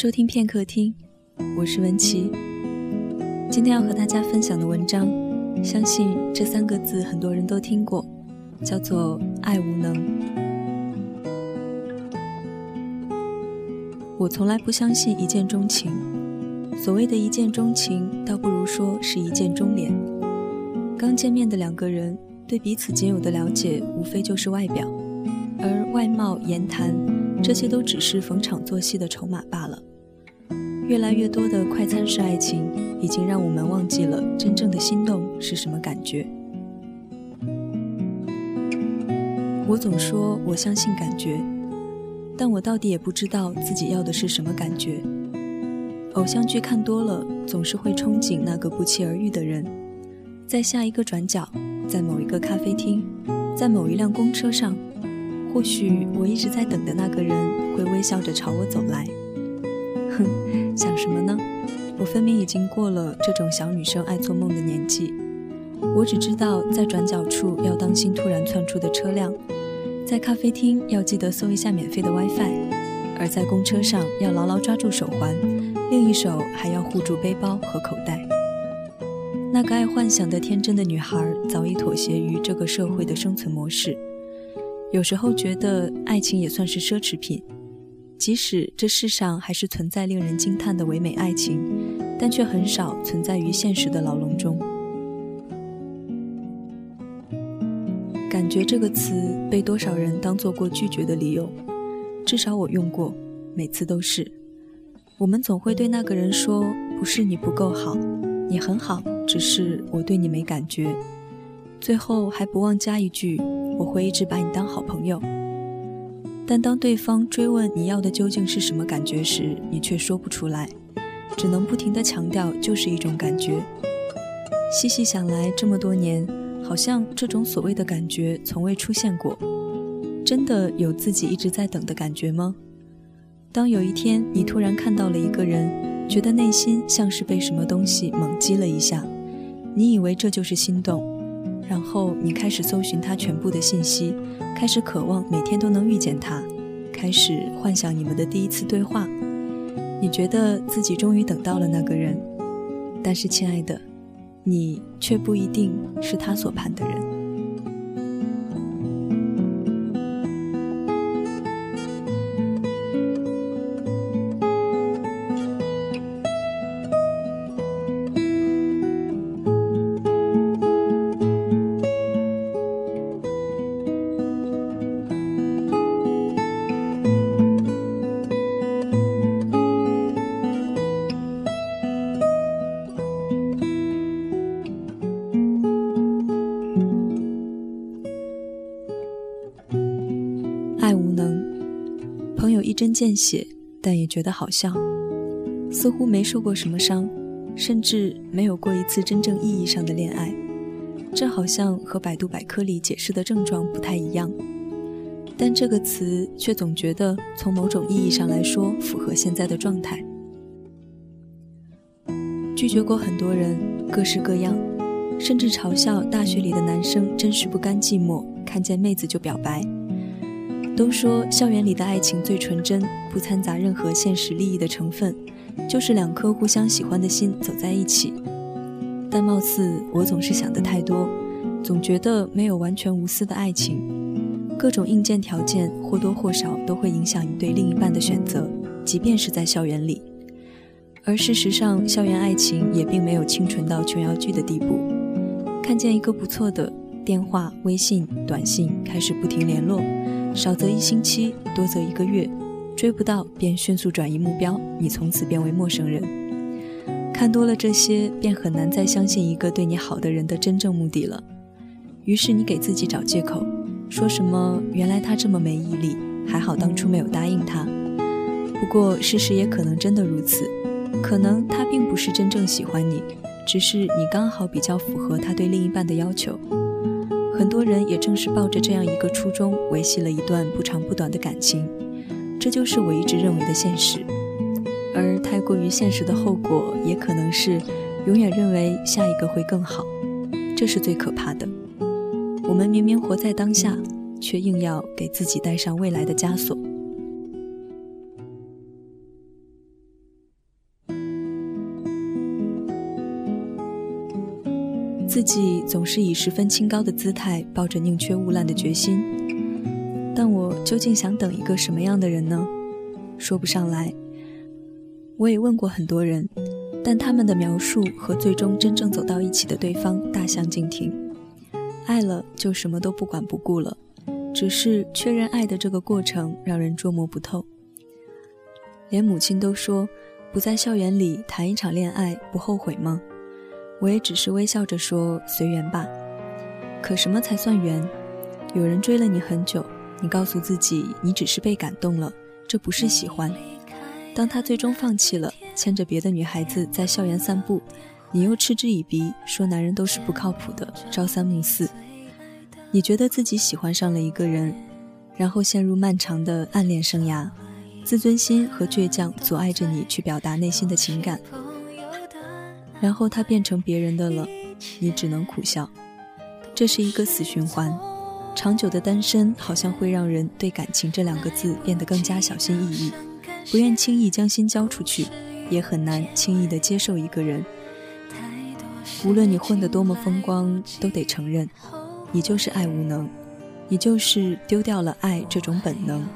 收听片刻听，我是文琪。今天要和大家分享的文章，相信这三个字很多人都听过，叫做“爱无能”。我从来不相信一见钟情，所谓的一见钟情，倒不如说是一见钟脸。刚见面的两个人，对彼此仅有的了解，无非就是外表，而外貌、言谈。这些都只是逢场作戏的筹码罢了。越来越多的快餐式爱情，已经让我们忘记了真正的心动是什么感觉。我总说我相信感觉，但我到底也不知道自己要的是什么感觉。偶像剧看多了，总是会憧憬那个不期而遇的人，在下一个转角，在某一个咖啡厅，在某一辆公车上。或许我一直在等的那个人会微笑着朝我走来。哼，想什么呢？我分明已经过了这种小女生爱做梦的年纪。我只知道，在转角处要当心突然窜出的车辆，在咖啡厅要记得搜一下免费的 WiFi，而在公车上要牢牢抓住手环，另一手还要护住背包和口袋。那个爱幻想的天真的女孩早已妥协于这个社会的生存模式。有时候觉得爱情也算是奢侈品，即使这世上还是存在令人惊叹的唯美爱情，但却很少存在于现实的牢笼中。感觉这个词被多少人当做过拒绝的理由，至少我用过，每次都是。我们总会对那个人说：“不是你不够好，你很好，只是我对你没感觉。”最后还不忘加一句。我会一直把你当好朋友，但当对方追问你要的究竟是什么感觉时，你却说不出来，只能不停地强调就是一种感觉。细细想来，这么多年，好像这种所谓的感觉从未出现过。真的有自己一直在等的感觉吗？当有一天你突然看到了一个人，觉得内心像是被什么东西猛击了一下，你以为这就是心动。然后你开始搜寻他全部的信息，开始渴望每天都能遇见他，开始幻想你们的第一次对话。你觉得自己终于等到了那个人，但是亲爱的，你却不一定是他所盼的人。针见血，但也觉得好笑，似乎没受过什么伤，甚至没有过一次真正意义上的恋爱。这好像和百度百科里解释的症状不太一样，但这个词却总觉得从某种意义上来说符合现在的状态。拒绝过很多人，各式各样，甚至嘲笑大学里的男生真是不甘寂寞，看见妹子就表白。都说校园里的爱情最纯真，不掺杂任何现实利益的成分，就是两颗互相喜欢的心走在一起。但貌似我总是想的太多，总觉得没有完全无私的爱情，各种硬件条件或多或少都会影响你对另一半的选择，即便是在校园里。而事实上，校园爱情也并没有清纯到琼瑶剧的地步，看见一个不错的，电话、微信、短信开始不停联络。少则一星期，多则一个月，追不到便迅速转移目标，你从此变为陌生人。看多了这些，便很难再相信一个对你好的人的真正目的了。于是你给自己找借口，说什么原来他这么没毅力，还好当初没有答应他。不过事实也可能真的如此，可能他并不是真正喜欢你，只是你刚好比较符合他对另一半的要求。很多人也正是抱着这样一个初衷，维系了一段不长不短的感情，这就是我一直认为的现实。而太过于现实的后果，也可能是永远认为下一个会更好，这是最可怕的。我们明明活在当下，却硬要给自己带上未来的枷锁。自己总是以十分清高的姿态，抱着宁缺毋滥的决心。但我究竟想等一个什么样的人呢？说不上来。我也问过很多人，但他们的描述和最终真正走到一起的对方大相径庭。爱了就什么都不管不顾了，只是确认爱的这个过程让人捉摸不透。连母亲都说，不在校园里谈一场恋爱不后悔吗？我也只是微笑着说随缘吧。可什么才算缘？有人追了你很久，你告诉自己你只是被感动了，这不是喜欢。当他最终放弃了，牵着别的女孩子在校园散步，你又嗤之以鼻，说男人都是不靠谱的，朝三暮四。你觉得自己喜欢上了一个人，然后陷入漫长的暗恋生涯，自尊心和倔强阻碍着你去表达内心的情感。然后他变成别人的了，你只能苦笑。这是一个死循环。长久的单身好像会让人对感情这两个字变得更加小心翼翼，不愿轻易将心交出去，也很难轻易的接受一个人。无论你混得多么风光，都得承认，你就是爱无能，你就是丢掉了爱这种本能，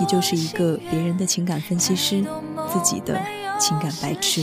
你就是一个别人的情感分析师，自己的情感白痴。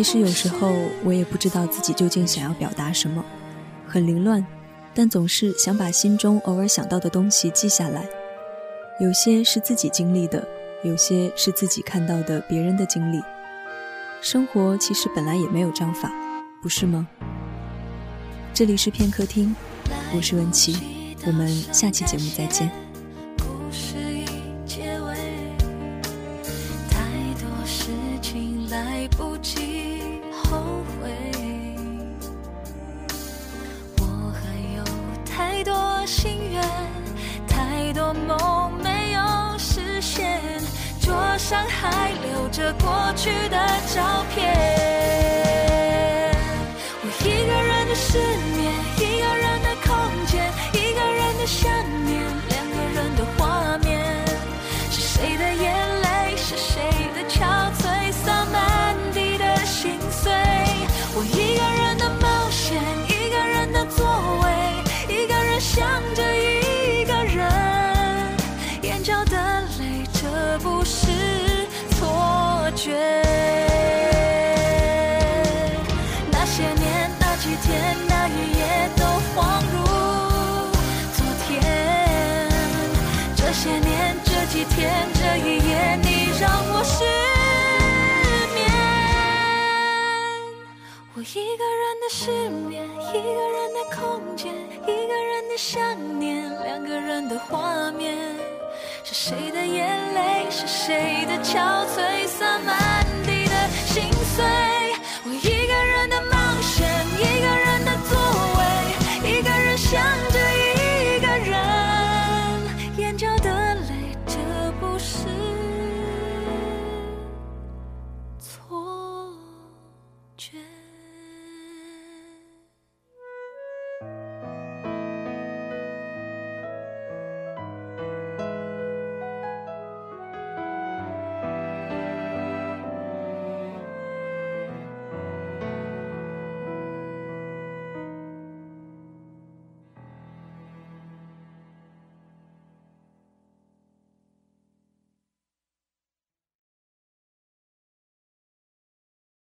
其实有时候我也不知道自己究竟想要表达什么，很凌乱，但总是想把心中偶尔想到的东西记下来。有些是自己经历的，有些是自己看到的别人的经历。生活其实本来也没有章法，不是吗？这里是片刻听，我是文琪，我们下期节目再见。梦没有实现，桌上还留着过去的照片，我一个人的失几天，那一夜，都恍如昨天。这些年，这几天，这一夜，你让我失眠。我一个人的失眠，一个人的空间，一个人的想念，两个人的画面。是谁的眼泪？是谁的憔悴？洒满地的心碎。